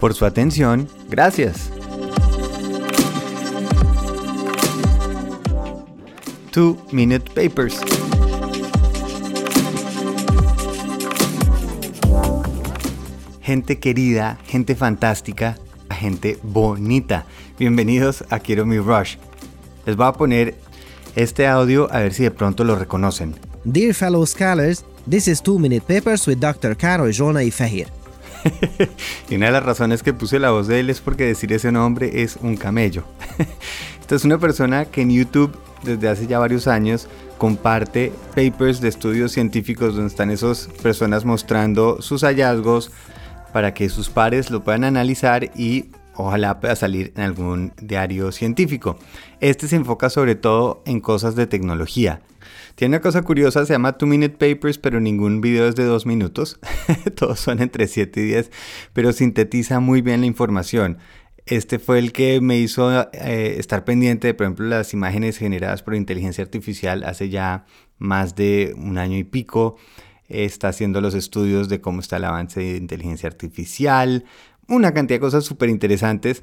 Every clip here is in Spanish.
Por su atención, gracias. Two Minute Papers. Gente querida, gente fantástica, gente bonita. Bienvenidos a Quiero mi Rush. Les voy a poner este audio a ver si de pronto lo reconocen. Dear fellow scholars, this is Two Minute Papers with Dr. Caro Jona y Fahir. y una de las razones que puse la voz de él es porque decir ese nombre es un camello. Esta es una persona que en YouTube desde hace ya varios años comparte papers de estudios científicos donde están esas personas mostrando sus hallazgos para que sus pares lo puedan analizar y ojalá pueda salir en algún diario científico. Este se enfoca sobre todo en cosas de tecnología. Tiene una cosa curiosa, se llama 2 Minute Papers, pero ningún video es de 2 minutos. Todos son entre 7 y 10, pero sintetiza muy bien la información. Este fue el que me hizo eh, estar pendiente de, por ejemplo, las imágenes generadas por inteligencia artificial hace ya más de un año y pico. Está haciendo los estudios de cómo está el avance de inteligencia artificial, una cantidad de cosas súper interesantes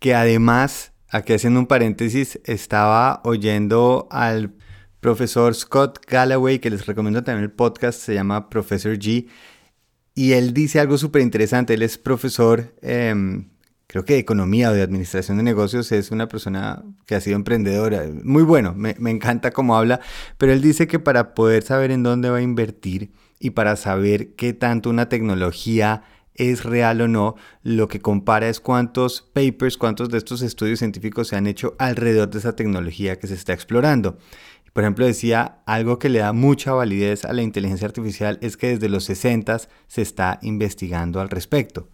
que además, aquí haciendo un paréntesis, estaba oyendo al profesor Scott Galloway, que les recomiendo también el podcast, se llama Professor G, y él dice algo súper interesante, él es profesor, em, creo que de economía o de administración de negocios, es una persona que ha sido emprendedora, muy bueno, me, me encanta cómo habla, pero él dice que para poder saber en dónde va a invertir y para saber qué tanto una tecnología es real o no, lo que compara es cuántos papers, cuántos de estos estudios científicos se han hecho alrededor de esa tecnología que se está explorando. Por ejemplo, decía, algo que le da mucha validez a la inteligencia artificial es que desde los 60 se está investigando al respecto.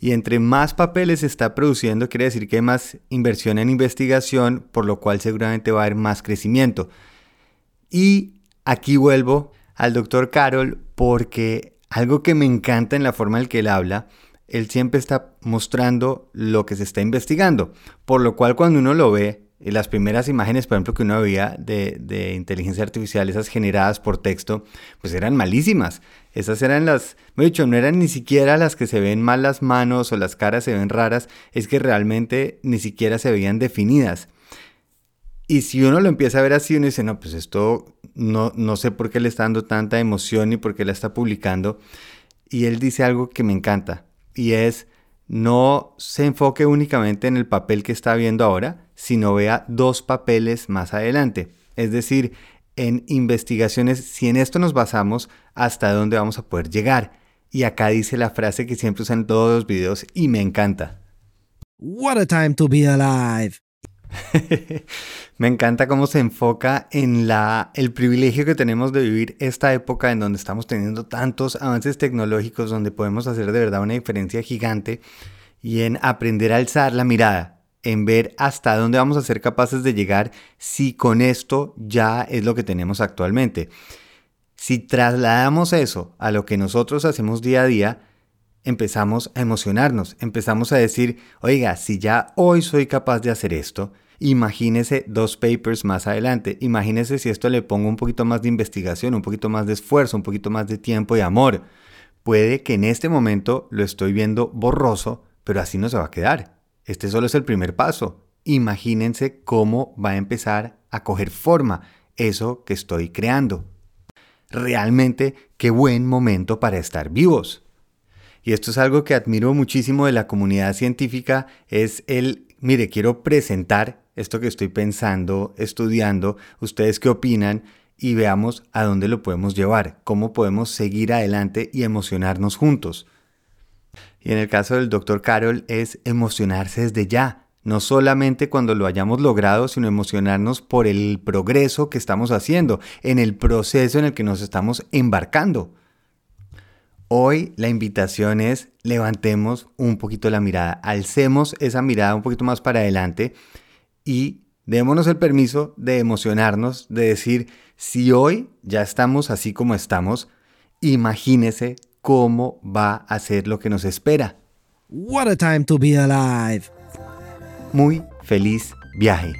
Y entre más papeles se está produciendo, quiere decir que hay más inversión en investigación, por lo cual seguramente va a haber más crecimiento. Y aquí vuelvo al doctor Carol porque algo que me encanta en la forma en que él habla, él siempre está mostrando lo que se está investigando, por lo cual cuando uno lo ve, las primeras imágenes, por ejemplo, que uno veía de, inteligencia artificial, esas generadas por texto, pues eran malísimas. Esas eran las, me he dicho, no eran ni siquiera las que se ven mal las manos o las caras se ven raras, es que realmente ni siquiera se veían definidas. Y si uno lo empieza a ver así, uno dice, no, pues esto no, no sé por qué le está dando tanta emoción y por qué la está publicando. Y él dice algo que me encanta, y es, no se enfoque únicamente en el papel que está viendo ahora, sino vea dos papeles más adelante. Es decir, en investigaciones, si en esto nos basamos, hasta dónde vamos a poder llegar. Y acá dice la frase que siempre usan todos los videos y me encanta. What a time to be alive. Me encanta cómo se enfoca en la, el privilegio que tenemos de vivir esta época en donde estamos teniendo tantos avances tecnológicos, donde podemos hacer de verdad una diferencia gigante y en aprender a alzar la mirada, en ver hasta dónde vamos a ser capaces de llegar si con esto ya es lo que tenemos actualmente. Si trasladamos eso a lo que nosotros hacemos día a día, empezamos a emocionarnos, empezamos a decir, oiga, si ya hoy soy capaz de hacer esto, Imagínese dos papers más adelante. Imagínese si esto le pongo un poquito más de investigación, un poquito más de esfuerzo, un poquito más de tiempo y amor. Puede que en este momento lo estoy viendo borroso, pero así no se va a quedar. Este solo es el primer paso. Imagínense cómo va a empezar a coger forma eso que estoy creando. Realmente, qué buen momento para estar vivos. Y esto es algo que admiro muchísimo de la comunidad científica, es el, mire, quiero presentar esto que estoy pensando, estudiando, ustedes qué opinan y veamos a dónde lo podemos llevar, cómo podemos seguir adelante y emocionarnos juntos. Y en el caso del doctor Carol es emocionarse desde ya, no solamente cuando lo hayamos logrado, sino emocionarnos por el progreso que estamos haciendo, en el proceso en el que nos estamos embarcando. Hoy la invitación es levantemos un poquito la mirada, alcemos esa mirada un poquito más para adelante y démonos el permiso de emocionarnos, de decir, si hoy ya estamos así como estamos, imagínese cómo va a ser lo que nos espera. What a time to be alive. Muy feliz viaje.